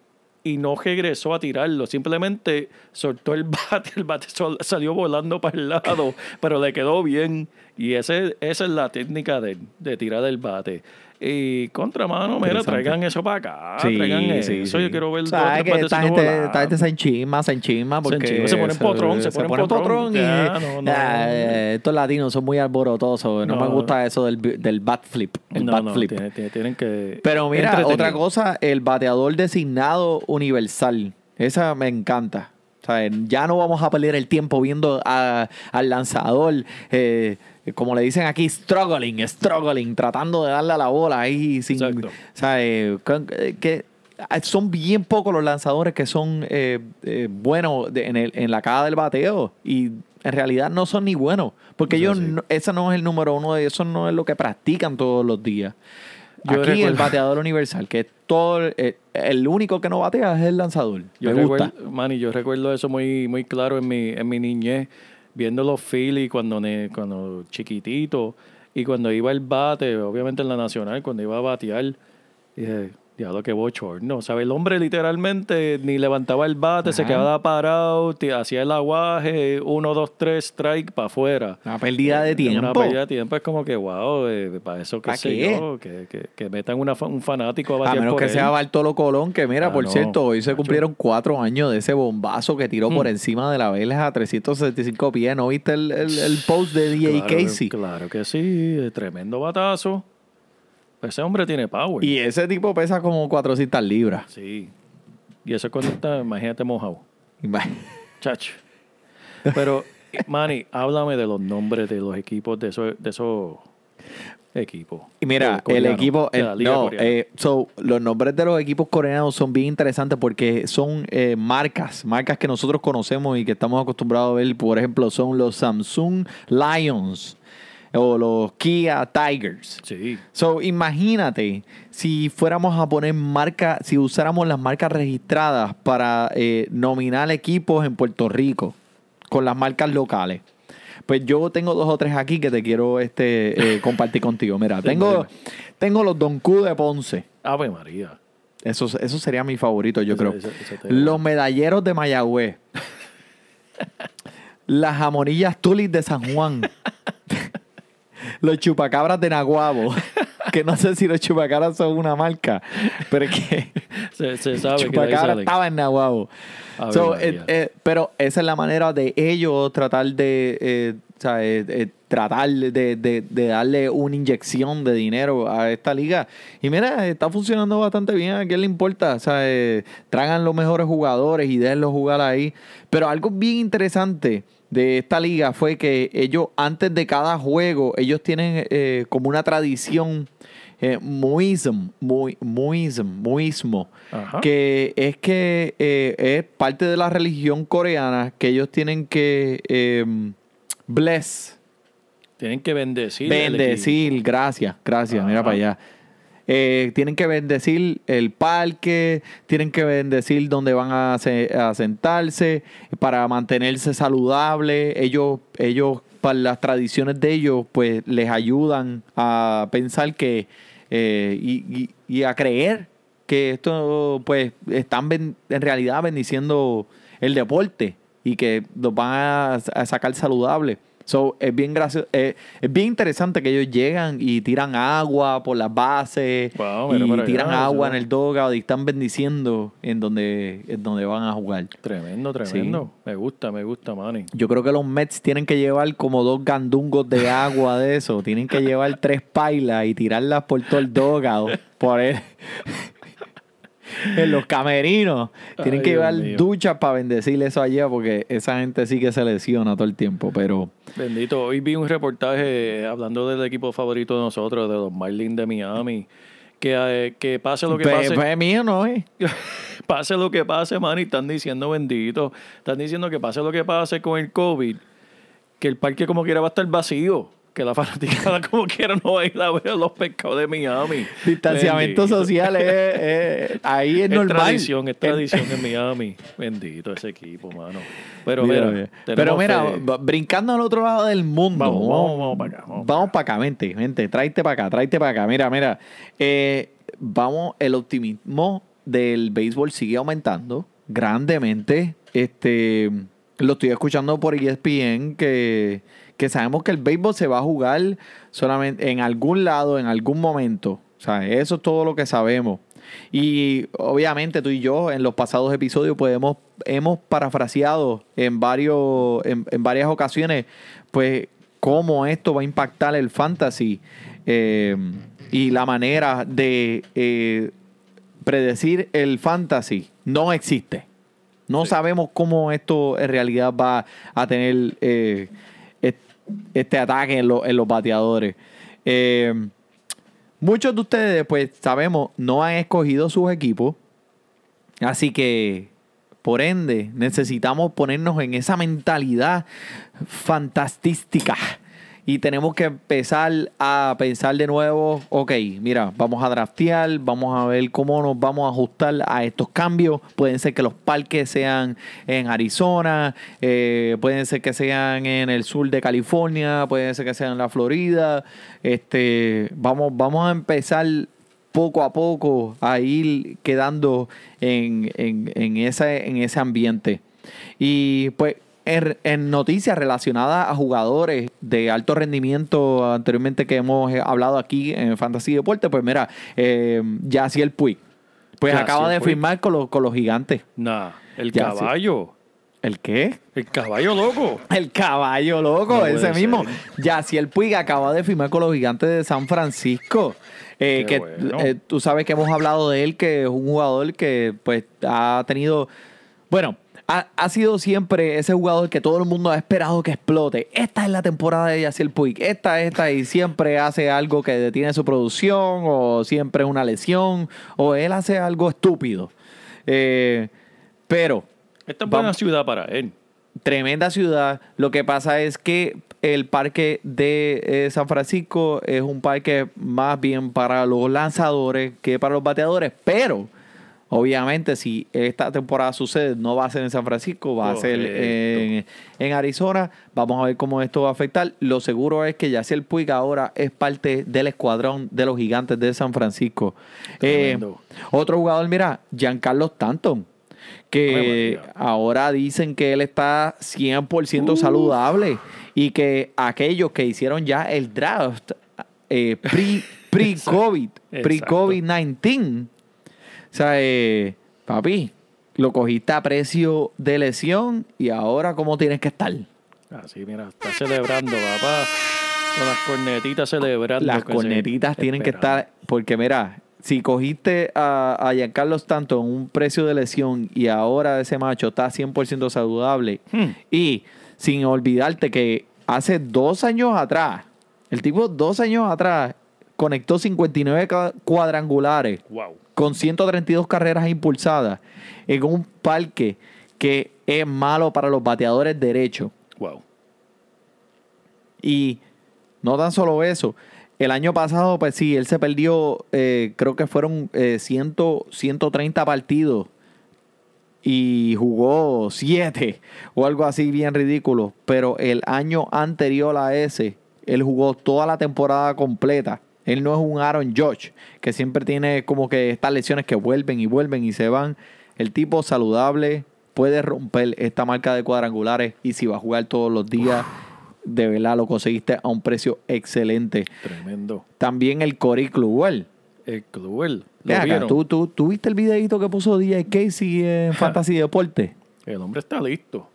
y no regresó a tirarlo. Simplemente soltó el bate, el bate salió volando para el lado, pero le quedó bien. Y ese, esa es la técnica de, de tirar el bate. Y contra mano, mira, traigan eso para acá. Sí, traigan sí, eso. sí. Yo quiero ver O dos sea, o es tres que esta gente, esta gente se enchima, se enchima porque enchima, se ponen potrón, se ponen potrón. y Ya, no, no. eh, estos latinos son muy alborotosos. No, No. me gusta eso del, del bat flip. El no, bat no, flip. tiene- tiene- tienen que. Pero mira, otra cosa, el bateador designado universal. Esa me encanta. O sea, ya no vamos a perder el tiempo viendo a- al lanzador, eh, como le dicen aquí, struggling, struggling, tratando de darle a la bola ahí sin. Exacto. O sea, eh, eh, que son bien pocos los lanzadores que son eh, eh, buenos de- en, el- en la cara del bateo y en realidad no son ni buenos porque Eso ellos sí. no- ese no es el número uno de eso no es lo que practican todos los días Yo aquí el recuerdo- bateador universal que es todo el, el único que no batea es el lanzador Yo me gusta recuerdo, Manny, yo recuerdo eso muy, muy claro en mi, en mi niñez, viendo los Phillies cuando, cuando chiquitito y cuando iba el bate, obviamente en la nacional, cuando iba a batear, dije, diablo, qué bochorno. ¿Sabes? El hombre literalmente ni levantaba el bate, se quedaba parado, hacía el aguaje, uno, dos, tres, strike para afuera. una pérdida de tiempo Una pérdida de tiempo es como que, wow, eh, para eso que ¿Pa' sé qué? yo, que, que, que metan una un fanático a a batear menos por que él. sea Bartolo Colón, que mira, Ah, por no, cierto, hoy se cumplieron cuatro años de ese bombazo que tiró por Hmm. encima de la vela a 365 pies. ¿No viste el, el- el post de DJ Claro, Casey? Claro que sí, eh, tremendo batazo. Ese hombre tiene power. Y ese tipo pesa como 400 libras. Sí. Y eso cuando está, imagínate mojado. Chacho. Pero, Manny, háblame de los nombres de los equipos, de esos, de esos equipos. Y mira, el equipo, el- no, eh, so, los nombres de los equipos coreanos son bien interesantes porque son eh, marcas, marcas que nosotros conocemos y que estamos acostumbrados a ver. Por ejemplo, son los Samsung Lions o los Kia Tigers. Sí. So, imagínate si fuéramos a poner marca, si usáramos las marcas registradas para eh, nominar equipos en Puerto Rico con las marcas locales. Pues yo tengo dos o tres aquí que te quiero este, eh, compartir contigo. Mira, tengo, tengo los Don Q de Ponce. Ave María. Eso, eso sería mi favorito, yo creo. Los medalleros de Mayagüez. Las jamonillas tulis de San Juan. los chupacabras de Naguabo. que no sé si los chupacabras son una marca, pero es que Se, se sabe que chupacabra salen. estaba en Naguabo. So, eh, eh, pero esa es la manera de ellos tratar de, eh, o sea, eh, eh, tratar de, de- de darle una inyección de dinero a esta liga. Y mira, está funcionando bastante bien. ¿A quién le importa? O sea, eh, tragan los mejores jugadores y déjenlos jugar ahí. Pero algo bien interesante de esta liga fue que ellos, antes de cada juego, ellos tienen eh, como una tradición. Eh, muism, muy, muism, muismo, Ajá. que es que eh, es parte de la religión coreana que ellos tienen que eh, bless, Tienen que bendecir. bendecir, gracias, gracias, mira para allá. Eh, tienen que bendecir el parque, tienen que bendecir dónde van a, se- a sentarse para mantenerse saludable. Ellos, ellos, para las tradiciones de ellos, pues les ayudan a pensar que eh, y, a creer que esto, pues, están en realidad bendiciendo el deporte y que los van a, a sacar saludables. So, es bien gracioso, eh, es bien interesante que ellos llegan y tiran agua por las bases Wow, y allá, tiran agua en el dogout y están bendiciendo en donde, en donde van a jugar. Tremendo, tremendo. Me gusta, me gusta, Manny. Yo creo que los Mets tienen que llevar como dos gandungos de agua de eso. Tienen que llevar tres pailas y tirarlas por todo el dogout. Por el- en los camerinos. Tienen Ay, que llevar duchas para bendecir eso allá porque esa gente sí que se lesiona todo el tiempo. Pero Bendito. Hoy vi un reportaje hablando del equipo favorito de nosotros, de los Marlins de Miami. Que, eh, que pase lo que Pe- pase. pe- mío no es. pase lo que pase, man, y están diciendo bendito. Están diciendo que pase lo que pase con el COVID, que el parque como quiera va a estar vacío. Que la fanaticada como quiera no va a ir a ver los pescados de Miami. Distanciamiento Bendito. social es, es- ahí es, Es normal. tradición, es tradición en Miami. Bendito ese equipo, mano. Pero Mira, mira, Pero mira, fe. brincando al otro lado del mundo. Vamos, vamos, vamos para acá, vamos Vamos para acá, vente, vente, tráete para acá, tráete para acá. Mira, mira. eh, vamos, el optimismo del béisbol sigue aumentando grandemente. Este, lo estoy escuchando por ESPN que, que sabemos que el béisbol se va a jugar solamente en algún lado, en algún momento. O sea, eso es todo lo que sabemos. Y obviamente tú y yo en los pasados episodios pues hemos, parafraseado en, varios, en, en varias ocasiones pues cómo esto va a impactar el fantasy eh, y la manera de eh, predecir el fantasy no existe. No sabemos cómo esto en realidad va a tener eh, este ataque en, lo- en los bateadores. Eh, muchos de ustedes, pues sabemos, no han escogido sus equipos. Así que, por ende, necesitamos ponernos en esa mentalidad fantástica. Y tenemos que empezar a pensar de nuevo, ok, mira, vamos a draftear, vamos a ver cómo nos vamos a ajustar a estos cambios. Pueden ser que los parques sean en Arizona, eh, pueden ser que sean en el sur de California, pueden ser que sean en la Florida. Este, vamos, vamos a empezar poco a poco a ir quedando en, en, en ese, en ese ambiente. Y pues en, en noticias relacionadas a jugadores de alto rendimiento anteriormente que hemos eh, hablado aquí en Fantasy Deporte, pues mira, eh, Yaciel Puig. Pues acaba de Puig. firmar con los, con los gigantes. Nah, el caballo. ¿El qué? El caballo loco. El caballo loco, No ese mismo. Yaciel Puig acaba de firmar con los gigantes de San Francisco. Eh, que bueno. eh, tú sabes que hemos hablado de él, que es un jugador que pues ha tenido. Bueno, ha, ha sido siempre ese jugador que todo el mundo ha esperado que explote. Esta es la temporada de Yaciel Puig. Esta, esta, y siempre hace algo que detiene su producción, o siempre es una lesión, o él hace algo estúpido. Eh, pero Esta es buena Vamos. ciudad para él. tremenda ciudad. Lo que pasa es que el parque de eh, San Francisco es un parque más bien para los lanzadores que para los bateadores, pero Obviamente, si esta temporada sucede, no va a ser en San Francisco, va a ser en, eh, en, Arizona. Vamos a ver cómo esto va a afectar. Lo seguro es que Yaciel Puig ahora es parte del escuadrón de los gigantes de San Francisco. Eh, otro jugador, mira, Giancarlo Stanton, que ahora dicen que él está 100% uh. saludable y que aquellos que hicieron ya el draft eh, pre-COVID, pre covid 19 o sea, eh, papi, lo cogiste a precio de lesión y ahora cómo tienes que estar. Así, mira, está celebrando, papá. Con las cornetitas celebrando. Las que se cornetitas tienen que estar, porque mira, si cogiste a, a Giancarlo Stanton un precio de lesión y ahora ese macho está 100% saludable Hmm. y sin olvidarte que hace dos años atrás, el tipo dos años atrás conectó 59 ca- cuadrangulares Wow. Con 132 carreras impulsadas en un parque que es malo para los bateadores derechos. Wow. Y no tan solo eso. El año pasado, pues sí, él se perdió, eh, creo que fueron eh, 100, 130 partidos y jugó 7 o algo así bien ridículo. Pero el año anterior a ese, él jugó toda la temporada completa. Él no es un Aaron Judge, que siempre tiene como que estas lesiones que vuelven y vuelven y se van. El tipo saludable puede romper esta marca de cuadrangulares y si va a jugar todos los días, de verdad lo conseguiste a un precio excelente. Tremendo. También el Cory Kluber. El Cluel. ¿tú, tú, tú viste el videito que puso DJ Casey en Fantasy Deporte? El hombre está listo.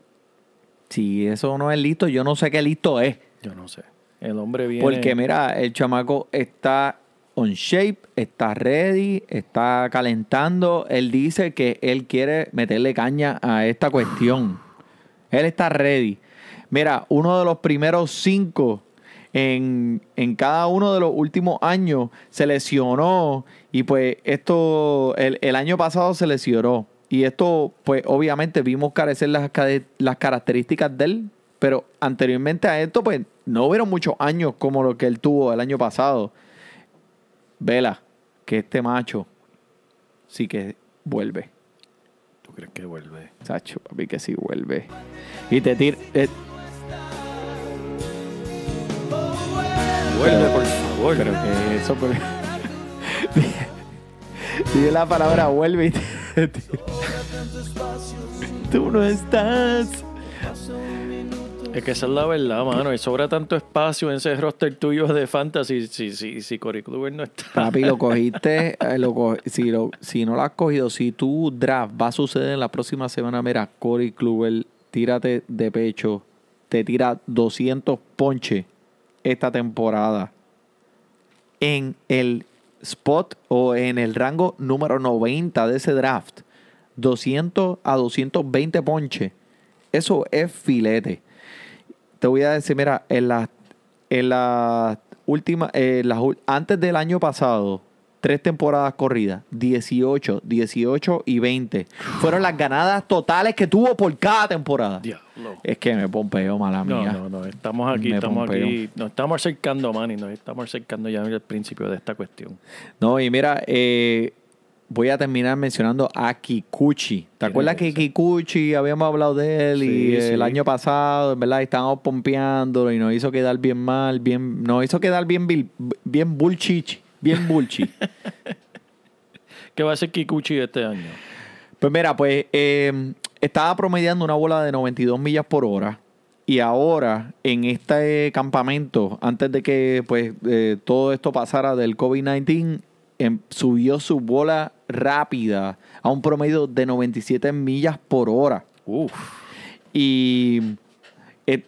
Si eso no es listo, yo no sé qué listo es. Yo no sé. El hombre viene. Porque mira, el chamaco está on shape, está ready, está calentando. Él dice que él quiere meterle caña a esta cuestión. Él está ready. Mira, uno de los primeros cinco en, en cada uno de los últimos años se lesionó y pues esto, el, el año pasado se lesionó. Y esto, pues obviamente vimos carecer las, las características de él, pero anteriormente a esto, pues no hubieron muchos años como lo que él tuvo el año pasado. Vela, que este macho sí que vuelve. ¿Tú crees que vuelve? Sacho, papi, que sí vuelve. Y te tira. eh, Vuelve, por favor. Pero que eso, pero... Dile la palabra vuelve y te tira. Tú no estás. Es que esa es la verdad, mano. Y sobra tanto espacio en ese roster tuyo de fantasy si, si, si Corey Kluber no está. Papi, lo cogiste. eh, lo co- si, lo, si no lo has cogido, si tu draft va a suceder en la próxima semana, mira, Corey Kluber, tírate de pecho. Te tira 200 ponches esta temporada. En el spot o en el rango número 90 de ese draft. 200 a 220 ponches. Eso es filete. Te voy a decir, mira, en la, en la última, eh, las ul- antes del año pasado, tres temporadas corridas, 18, 18 y 20. Fueron las ganadas totales que tuvo por cada temporada. Diablo. Es que me pompeo, mala No, mía. no, no. Estamos aquí, Me estamos pompeo. aquí. Nos estamos acercando, Manny. Nos estamos acercando ya al principio de esta cuestión. No, y mira, eh, voy a terminar mencionando a Kikuchi. ¿Te ¿Quién acuerdas que? Kikuchi habíamos hablado de él y Sí, el año pasado, en verdad, estábamos pompeándolo y nos hizo quedar bien mal, bien, nos hizo quedar bien, bien bullshit, bien bullshit. ¿Qué va a hacer Kikuchi este año? Pues mira, pues eh, estaba promediando una bola de 92 millas por hora. Y ahora, en este campamento, antes de que pues eh, todo esto pasara del COVID-19, em, subió su bola rápida a un promedio de 97 millas por hora. Uf. Y eh,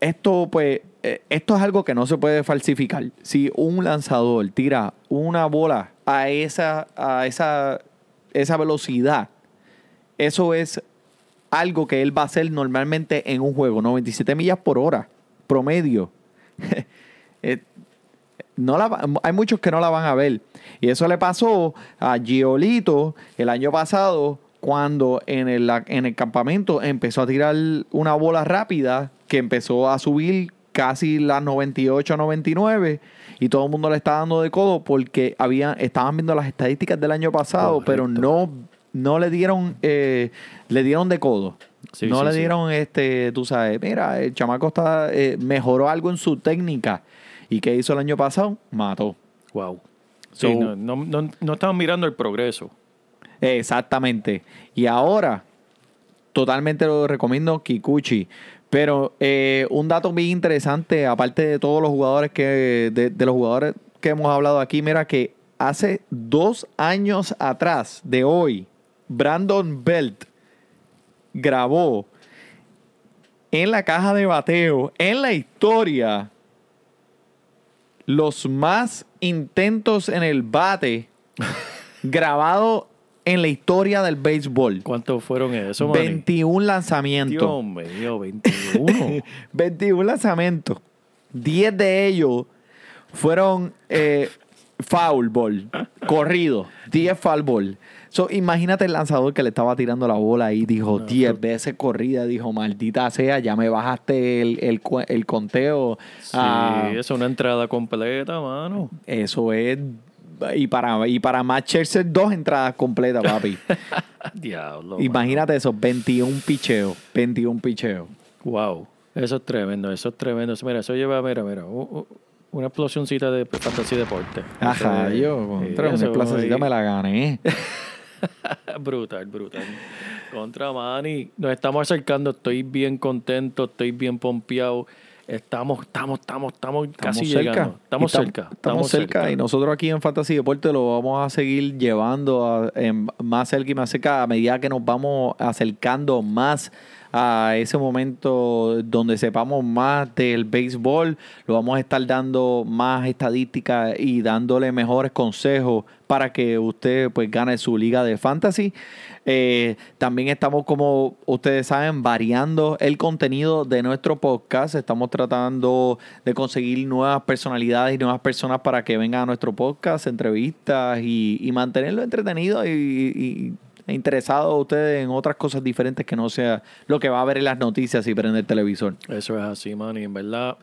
esto, pues, eh, esto es algo que no se puede falsificar. Si un lanzador tira una bola a esa, a esa, esa velocidad, eso es algo que él va a hacer normalmente en un juego, 97 millas por hora, promedio. Eh, no la hay muchos que no la van a ver. Y eso le pasó a Giolito el año pasado cuando en el, en el campamento empezó a tirar una bola rápida que empezó a subir casi las 98, 99 y todo el mundo le está dando de codo porque había, estaban viendo las estadísticas del año pasado, pero no, no le dieron, eh, le dieron de codo. Sí, no sí, le sí. dieron, este, tú sabes, mira, el chamaco está, eh, mejoró algo en su técnica. ¿Y qué hizo el año pasado? Mató. Wow. So- Sí, no, no, no, no estamos mirando el progreso. Exactamente. Y ahora, totalmente lo recomiendo Kikuchi. Pero eh, un dato bien interesante, aparte de todos los jugadores que, de, de los jugadores que hemos hablado aquí, mira que hace dos años atrás de hoy, Brandon Belt grabó en la caja de bateo, en la historia, los más intentos en el bate grabado en la historia del béisbol. ¿Cuántos fueron esos, Manny? 21 lanzamientos. Dios mío, 21. 21 lanzamientos. 10 de ellos fueron eh, foul ball, corrido. 10 foul ball. So, imagínate el lanzador que le estaba tirando la bola y dijo 10 veces corrida. Dijo, maldita sea, ya me bajaste el, el el conteo. Sí, Ah, es una entrada completa, mano. eso es... Y para, y para Matt Scherzer, dos entradas completas, papi. Diablo. Imagínate eso, 21 picheos. 21 picheos. Wow. Eso es tremendo, eso es tremendo. Mira, eso lleva, mira, mira, u- u- una explosioncita de fantasy deporte. Ajá, yo, contra una ahí- me la gané. brutal, brutal. Contra Manny, nos estamos acercando, estoy bien contento, estoy bien pompeado. Estamos, estamos, estamos, estamos casi cerca. llegando. Estamos tam- cerca. Estamos cerca y nosotros aquí en Fantasy Deporte lo vamos a seguir llevando a- en- más cerca y más cerca a medida que nos vamos acercando más a ese momento donde sepamos más del béisbol, lo vamos a estar dando más estadísticas y dándole mejores consejos para que usted pues gane su liga de fantasy. Eh, también estamos, como ustedes saben, variando el contenido de nuestro podcast. Estamos tratando de conseguir nuevas personalidades y nuevas personas para que vengan a nuestro podcast, entrevistas y, y mantenerlo entretenido y, y- interesado a ustedes en otras cosas diferentes que no sea lo que va a ver en las noticias y prende el televisor. Eso es así, man. Y en verdad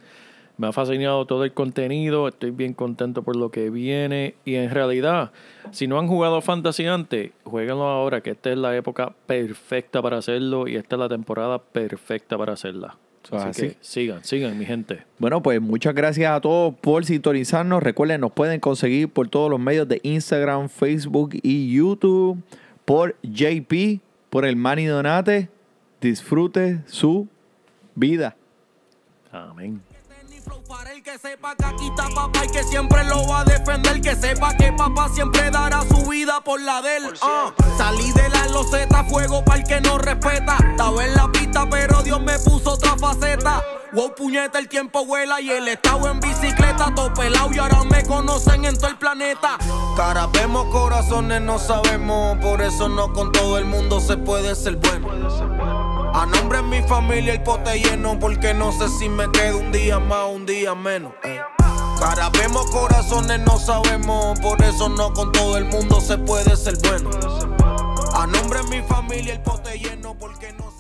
me ha fascinado todo el contenido. Estoy bien contento por lo que viene. Y en realidad, si no han jugado Fantasy antes, jueguenlo ahora, que esta es la época perfecta para hacerlo y esta es la temporada perfecta para hacerla. Así, así. que sigan, sigan, mi gente. Bueno, pues muchas gracias a todos por sintonizarnos. Recuerden, nos pueden conseguir por todos los medios de Instagram, Facebook y YouTube. Por JP, por el Manny Donate. Disfrute su vida. Amén. Para el que sepa que aquí está papá y que siempre lo va a defender. Que sepa que papá siempre dará su vida por la de él. Ah, salí de la loseta, fuego para el que no respeta. Estaba en la pista, pero Dios me puso otra faceta. Wow, puñeta, el tiempo vuela y el estado en bicicleta, todo pelado y ahora me conocen en todo el planeta. Cara, vemos corazones, no sabemos, por eso no con todo el mundo se puede ser bueno. A nombre de mi familia el pote lleno porque no sé si me quedo un día más o un día menos. eh. Cara, vemos corazones, no sabemos, por eso no con todo el mundo se puede ser bueno. A nombre de mi familia el pote lleno porque no sé